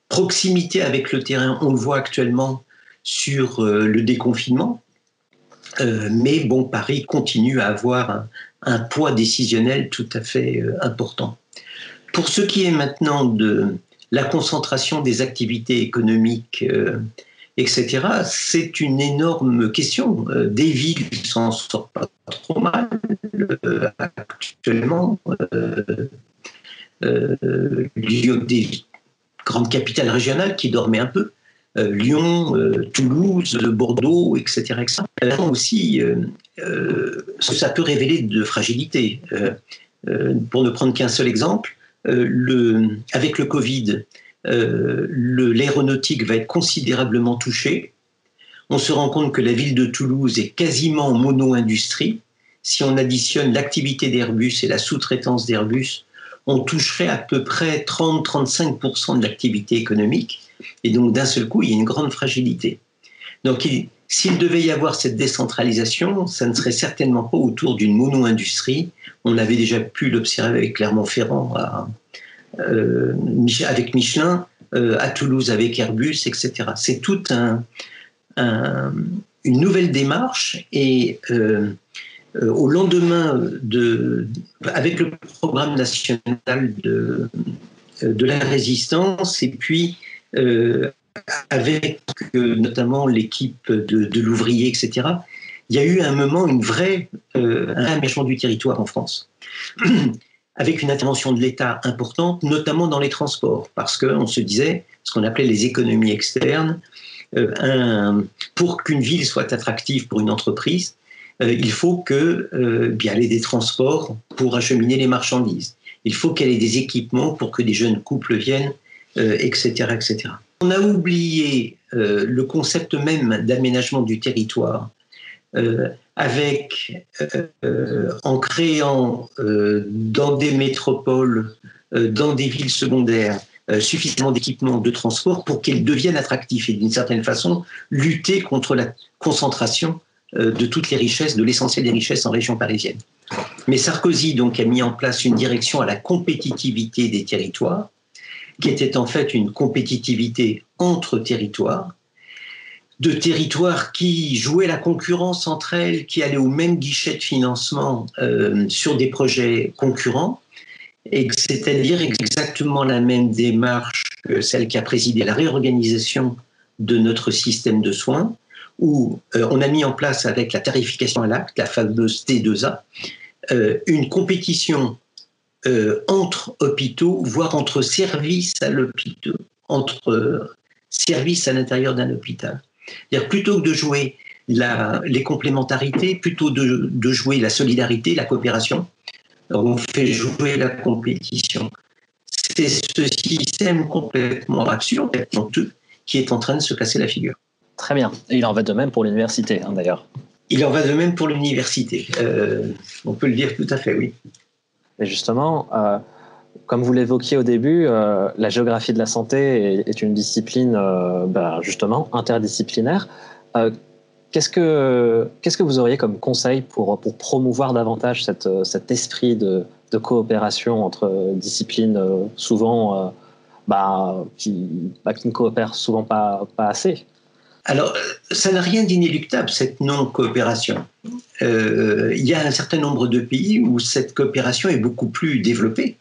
proximité avec le terrain, on le voit actuellement sur le déconfinement. mais bon, Paris continue à avoir un poids décisionnel tout à fait important. Pour ce qui est maintenant de la concentration des activités économiques, euh, etc., c'est une énorme question. Euh, des villes s'en sortent pas trop mal euh, actuellement. des grandes capitales régionales qui dormaient un peu. Lyon, Toulouse, Bordeaux, etc. etc. aussi, ça peut révéler de fragilité. pour ne prendre qu'un seul exemple, le, avec le Covid, euh, l'aéronautique va être considérablement touchée. On se rend compte que la ville de Toulouse est quasiment mono-industrie. Si on additionne l'activité d'Airbus et la sous-traitance d'Airbus, on toucherait à peu près 30-35% de l'activité économique. Et donc, d'un seul coup, il y a une grande fragilité. Donc, s'il devait y avoir cette décentralisation, ça ne serait certainement pas autour d'une mono-industrie. On avait déjà pu l'observer avec Clermont-Ferrand, euh, avec Michelin, euh, à Toulouse avec Airbus, etc. C'est toute un, une nouvelle démarche et euh, au lendemain de, avec le programme national de, de la résistance et puis avec notamment l'équipe de, l'ouvrier, etc., il y a eu un moment une vraie, euh, aménagement du territoire en France, <clears throat> avec une intervention de l'État importante, notamment dans les transports, parce qu'on se disait ce qu'on appelait les économies externes. Euh, un, pour qu'une ville soit attractive pour une entreprise, euh, il faut que bien elle ait des transports pour acheminer les marchandises. Il faut qu'elle ait des équipements pour que des jeunes couples viennent, etc., etc. On a oublié euh, le concept même d'aménagement du territoire euh, avec, euh, en créant dans des métropoles, dans des villes secondaires, suffisamment d'équipements de transport pour qu'elles deviennent attractifs et d'une certaine façon lutter contre la concentration de toutes les richesses, de l'essentiel des richesses en région parisienne. Mais Sarkozy donc a mis en place une direction à la compétitivité des territoires qui était en fait une compétitivité entre territoires, de territoires qui jouaient la concurrence entre elles, qui allaient au même guichet de financement euh, sur des projets concurrents, et c'est-à-dire exactement la même démarche que celle qui a présidé la réorganisation de notre système de soins, où euh, on a mis en place avec la tarification à l'acte, la fameuse T2A, euh, une compétition euh, entre hôpitaux, voire entre services à l'hôpital, entre euh, services à l'intérieur d'un hôpital. Plutôt que de jouer les complémentarités, plutôt de, jouer la solidarité, la coopération, on fait jouer la compétition. C'est ce système complètement absurde, qui est en train de se casser la figure. Très bien. il en va de même pour l'université, hein, d'ailleurs. Il en va de même pour l'université. Euh, on peut le dire tout à fait, oui. Et justement, euh, comme vous l'évoquiez au début, euh, la géographie de la santé est, une discipline euh, ben, justement interdisciplinaire. Qu'est-ce que, que vous auriez comme conseil pour, pour promouvoir davantage cette, cet esprit de, de coopération entre disciplines souvent bah, qui, bah, qui ne coopèrent souvent pas, pas assez? Alors, ça n'a rien d'inéluctable, cette non-coopération. Euh, il y a un certain nombre de pays où cette coopération est beaucoup plus développée.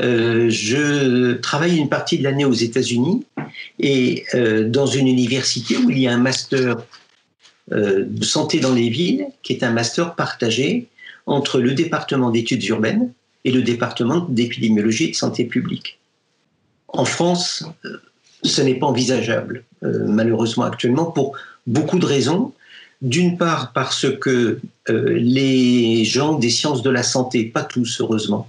Euh, je travaille une partie de l'année aux États-Unis et euh, dans une université où il y a un master de santé dans les villes, qui est un master partagé entre le département d'études urbaines et le département d'épidémiologie et de santé publique En France, ce n'est pas envisageable, malheureusement actuellement, pour beaucoup de raisons. D'une part parce que les gens des sciences de la santé, pas tous heureusement,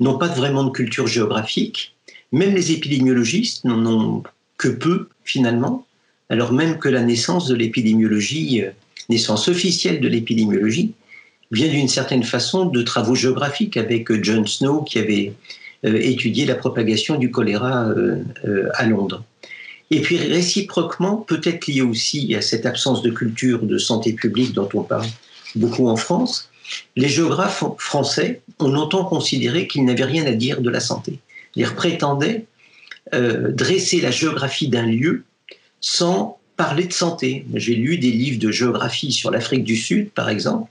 n'ont pas vraiment de culture géographique. Même les épidémiologistes n'en ont que peu finalement, alors même que la naissance de l'épidémiologie, euh, naissance officielle de l'épidémiologie, vient d'une certaine façon de travaux géographiques avec euh, John Snow qui avait euh, étudié la propagation du choléra à Londres. Et puis réciproquement, peut-être lié aussi à cette absence de culture de santé publique dont on parle beaucoup en France, les géographes français ont longtemps considéré qu'ils n'avaient rien à dire de la santé. Ils prétendaient euh, dresser la géographie d'un lieu sans parler de santé. J'ai lu des livres de géographie sur l'Afrique du Sud, par exemple,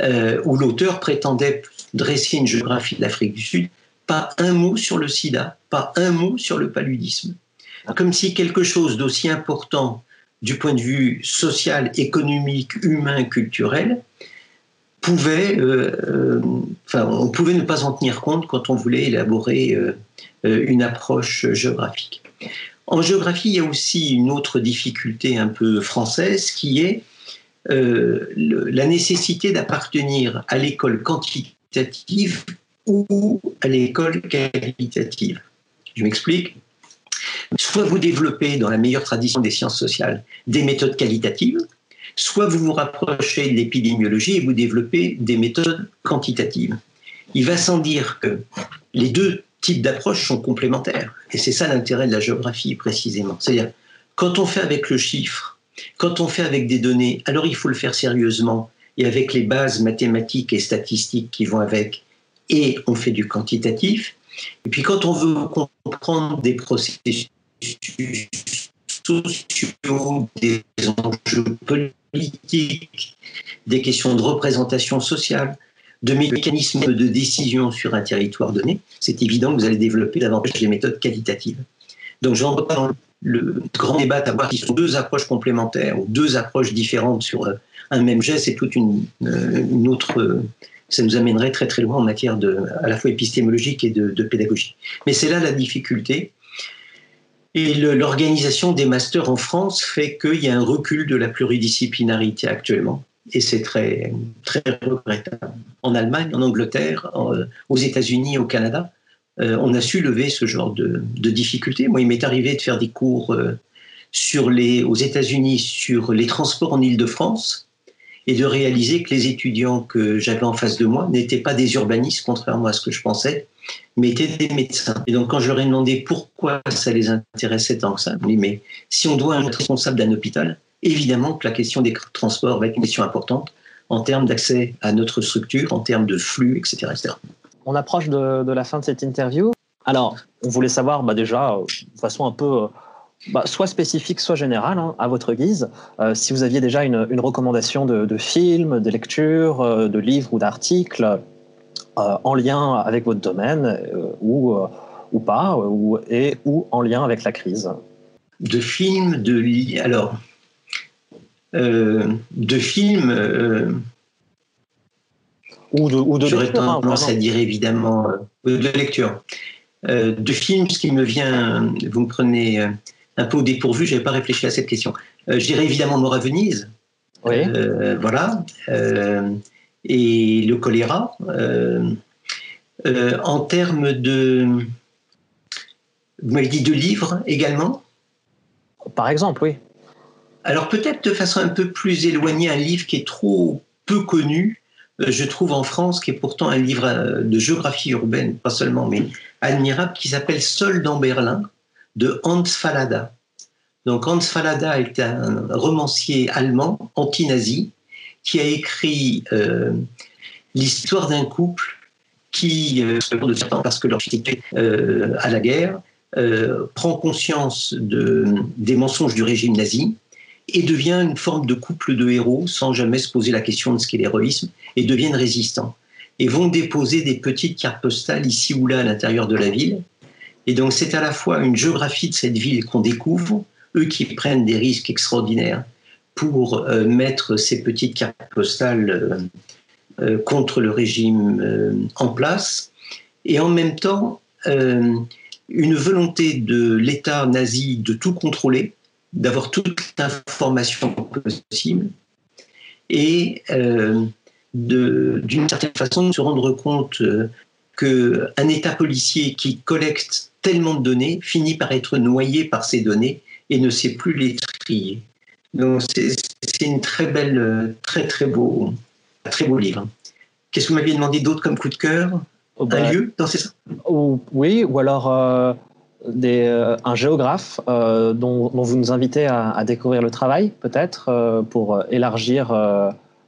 euh, où l'auteur prétendait dresser une géographie de l'Afrique du Sud, pas un mot sur le sida, pas un mot sur le paludisme. Comme si quelque chose d'aussi important du point de vue social, économique, humain, culturel, pouvait, euh, enfin, on pouvait ne pas en tenir compte quand on voulait élaborer euh, une approche géographique. En géographie, il y a aussi une autre difficulté un peu française qui est euh, la nécessité d'appartenir à l'école quantitative ou à l'école qualitative. Je m'explique. Soit vous développez dans la meilleure tradition des sciences sociales des méthodes qualitatives, soit vous vous rapprochez de l'épidémiologie et vous développez des méthodes quantitatives. Il va sans dire que les deux types d'approches sont complémentaires. Et c'est ça l'intérêt de la géographie précisément. C'est-à-dire, quand on fait avec le chiffre, quand on fait avec des données, alors il faut le faire sérieusement et avec les bases mathématiques et statistiques qui vont avec, et on fait du quantitatif. Et puis quand on veut comprendre des processus sociaux, des enjeux politiques, des questions de représentation sociale, de mécanismes de décision sur un territoire donné, c'est évident que vous allez développer davantage des méthodes qualitatives. Donc, j'en dans le grand débat à voir qui sont deux approches complémentaires ou deux approches différentes sur euh, un même geste, c'est toute une, euh, autre. Euh, ça nous amènerait très très loin en matière de, à la fois épistémologique et de pédagogie. Mais c'est là la difficulté. Et l'organisation des masters en France fait qu'il y a un recul de la pluridisciplinarité actuellement et c'est très, très regrettable. En Allemagne, en Angleterre, aux États-Unis, au Canada, euh, on a su lever ce genre de, difficultés. Moi, il m'est arrivé de faire des cours euh, aux États-Unis sur les transports en Île-de-France et de réaliser que les étudiants que j'avais en face de moi n'étaient pas des urbanistes, contrairement à ce que je pensais, mais étaient des médecins. Et donc, quand je leur ai demandé pourquoi ça les intéressait tant que ça, ils m'ont dit, mais si on doit être responsable d'un hôpital, évidemment que la question des transports va être une question importante en termes d'accès à notre structure, en termes de flux, etc. On approche de, la fin de cette interview. Alors, on voulait savoir bah, déjà, euh, de façon un peu euh, bah, soit spécifique, soit générale, hein, à votre guise, euh, si vous aviez déjà une, recommandation de, film, de lecture, de livre ou d'article en lien avec votre domaine, ou, ou pas, ou, et ou en lien avec la crise. De films, de. Alors, euh, de films. Euh, ou de, ou de J'aurais hein, tendance à dire évidemment euh, de lecture. de films, ce qui me vient, vous me prenez un peu au dépourvu, je n'avais pas réfléchi à cette question. je dirais évidemment Mort à Venise. Oui. voilà. Et le choléra. en termes de. Vous m'avez dit de livres également? Par exemple, oui. Alors peut-être de façon un peu plus éloignée, un livre qui est trop peu connu, euh, je trouve en France, qui est pourtant un livre euh, de géographie urbaine, pas seulement, mais admirable, qui s'appelle Seul dans Berlin, de Hans Fallada. Donc Hans Fallada est un romancier allemand, anti-nazi, qui a écrit euh, l'histoire d'un couple qui, parce que leur euh, à la guerre, prend conscience de, des mensonges du régime nazi et devient une forme de couple de héros sans jamais se poser la question de ce qu'est l'héroïsme et deviennent résistants. Et vont déposer des petites cartes postales ici ou là à l'intérieur de la ville. Et donc c'est à la fois une géographie de cette ville qu'on découvre, eux qui prennent des risques extraordinaires pour euh, mettre ces petites cartes postales euh, euh, contre le régime en place, et en même temps une volonté de l'État nazi de tout contrôler, d'avoir toute l'information possible, et d'une certaine façon de se rendre compte qu'un État policier qui collecte tellement de données finit par être noyé par ces données et ne sait plus les trier. Donc c'est une très belle, très très beau, très beau livre. Qu'est-ce que vous m'aviez demandé d'autre comme coup de cœur? Oh, Un bah, lieu dans ces Oui, ou alors euh, des, euh, un géographe euh, dont, vous nous invitez à, découvrir le travail, peut-être, pour élargir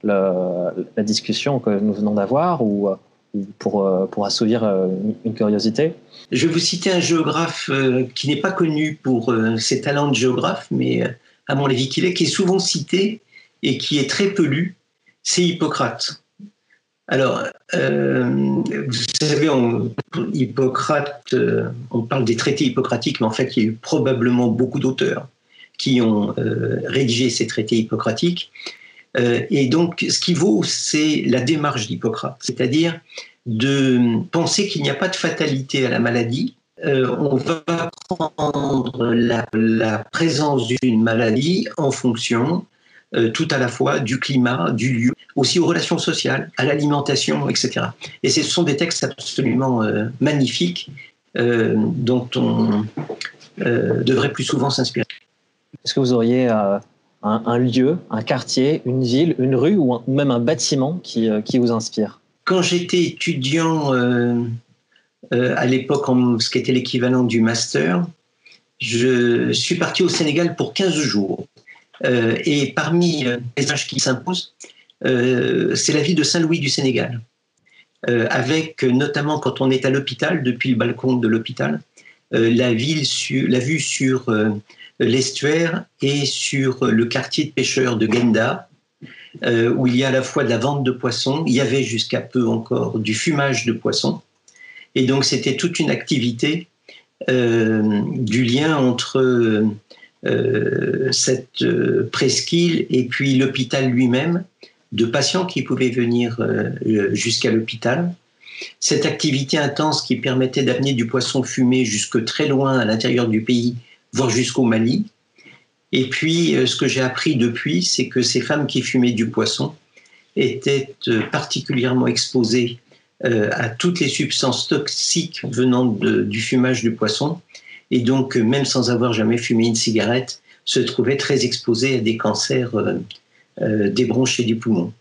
la discussion que nous venons d'avoir ou, pour, pour assouvir une curiosité? Je vais vous citer un géographe qui n'est pas connu pour ses talents de géographe, mais à mon avis qui est souvent cité et qui est très peu lu, c'est Hippocrate. Alors, euh, vous savez, Hippocrate, euh, on parle des traités hippocratiques, mais en fait, il y a probablement beaucoup d'auteurs qui ont euh, rédigé ces traités hippocratiques. et donc, ce qui vaut, c'est la démarche d'Hippocrate, c'est-à-dire de penser qu'il n'y a pas de fatalité à la maladie. On va prendre la, la présence d'une maladie en fonction euh, tout à la fois du climat, du lieu, aussi aux relations sociales, à l'alimentation, etc. Et ce sont des textes absolument euh, magnifiques euh, dont on devrait plus souvent s'inspirer. Est-ce que vous auriez un, lieu, un quartier, une ville, une rue ou même un bâtiment qui, qui vous inspire? Quand j'étais étudiant à l'époque, ce qui était l'équivalent du master, je suis parti au Sénégal pour 15 jours. Euh, et parmi euh, les images qui s'imposent, euh, c'est la ville de Saint-Louis du Sénégal, avec notamment quand on est à l'hôpital, depuis le balcon de l'hôpital, la, la vue sur l'estuaire et sur le quartier de pêcheurs de Genda, où il y a à la fois de la vente de poissons, il y avait jusqu'à peu encore du fumage de poissons. Et donc c'était toute une activité du lien entre euh, cette euh, presqu'île et puis l'hôpital lui-même, de patients qui pouvaient venir euh, jusqu'à l'hôpital. Cette activité intense qui permettait d'amener du poisson fumé jusque très loin à l'intérieur du pays, voire jusqu'au Mali. Et puis, ce que j'ai appris depuis, c'est que ces femmes qui fumaient du poisson étaient particulièrement exposées à toutes les substances toxiques venant du fumage du poisson et donc même sans avoir jamais fumé une cigarette, se trouvait très exposé à des cancers euh, euh, des bronches et des poumons.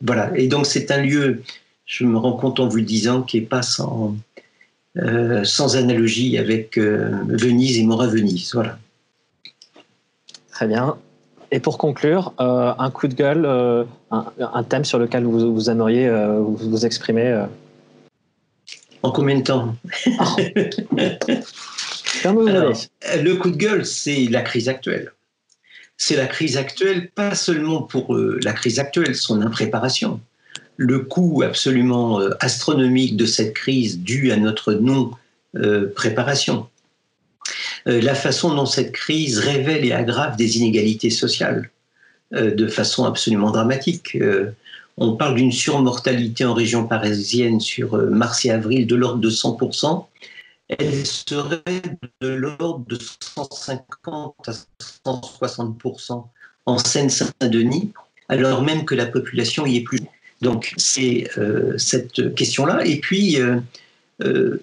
Voilà, et donc c'est un lieu, je me rends compte en vous le disant, qui n'est pas sans, euh, sans analogie avec Venise et Mora Venise. Voilà. Très bien. Et pour conclure, un coup de gueule, un, thème sur lequel vous, vous aimeriez vous, vous exprimer En combien de temps? <laughs> Le coup de gueule, c'est la crise actuelle. C'est la crise actuelle, pas seulement pour euh, la crise actuelle, son impréparation. Le coût absolument euh, astronomique de cette crise dû à notre non-préparation. Euh, la façon dont cette crise révèle et aggrave des inégalités sociales de façon absolument dramatique. On parle d'une surmortalité en région parisienne sur mars et avril de l'ordre de 100% elle serait de l'ordre de 150 à 160% en Seine-Saint-Denis, alors même que la population y est plus. Donc c'est euh, cette question-là. Et puis, euh, euh,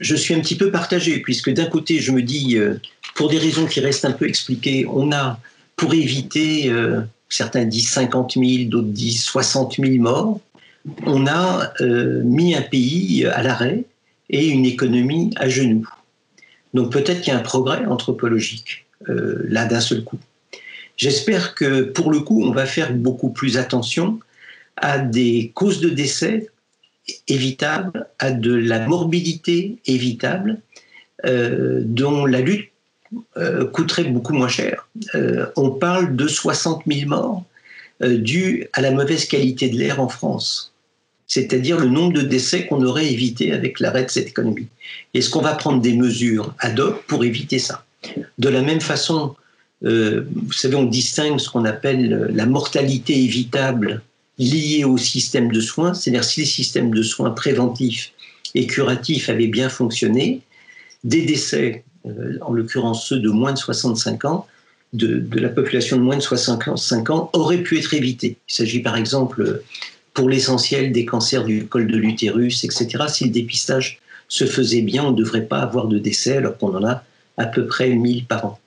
je suis un petit peu partagé, puisque d'un côté, je me dis, pour des raisons qui restent un peu expliquées, on a, pour éviter, certains disent 50 000, d'autres disent 60 000 morts, on a mis un pays à l'arrêt et une économie à genoux. Donc peut-être qu'il y a un progrès anthropologique euh, là d'un seul coup. J'espère que pour le coup, on va faire beaucoup plus attention à des causes de décès évitables, à de la morbidité évitable, euh, dont la lutte euh, coûterait beaucoup moins cher. on parle de 60 000 morts dus à la mauvaise qualité de l'air en France c'est-à-dire le nombre de décès qu'on aurait évité avec l'arrêt de cette économie. Est-ce qu'on va prendre des mesures ad hoc pour éviter ça? De la même façon, euh, vous savez, on distingue ce qu'on appelle la mortalité évitable liée au système de soins, c'est-à-dire si les systèmes de soins préventifs et curatifs avaient bien fonctionné, des décès, en l'occurrence ceux de moins de 65 ans, de, la population de moins de 65 ans, auraient pu être évités. Il s'agit par exemple, pour l'essentiel, des cancers du col de l'utérus, etc. Si le dépistage se faisait bien, on ne devrait pas avoir de décès alors qu'on en a à peu près 1000 par an.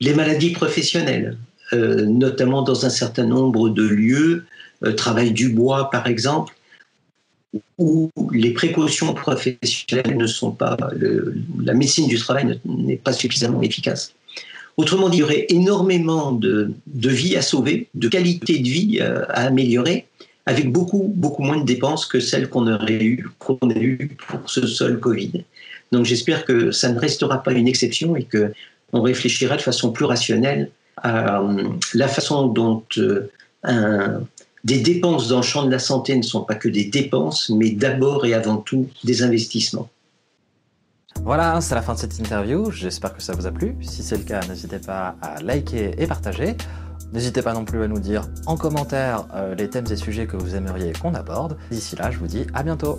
Les maladies professionnelles, notamment dans un certain nombre de lieux, travail du bois par exemple, où les précautions professionnelles ne sont pas, la médecine du travail n'est pas suffisamment efficace. Autrement dit, il y aurait énormément de, de vie à sauver, de qualité de vie à, améliorer, avec beaucoup, beaucoup moins de dépenses que celles qu'on aurait eu, qu'on a eues pour ce seul Covid. Donc j'espère que ça ne restera pas une exception et que on réfléchira de façon plus rationnelle euh, la façon dont euh, des dépenses dans le champ de la santé ne sont pas que des dépenses, mais d'abord et avant tout des investissements. Voilà, c'est la fin de cette interview. J'espère que ça vous a plu. Si c'est le cas, n'hésitez pas à liker et partager. N'hésitez pas non plus à nous dire en commentaire euh, les thèmes et sujets que vous aimeriez qu'on aborde. D'ici là, je vous dis à bientôt.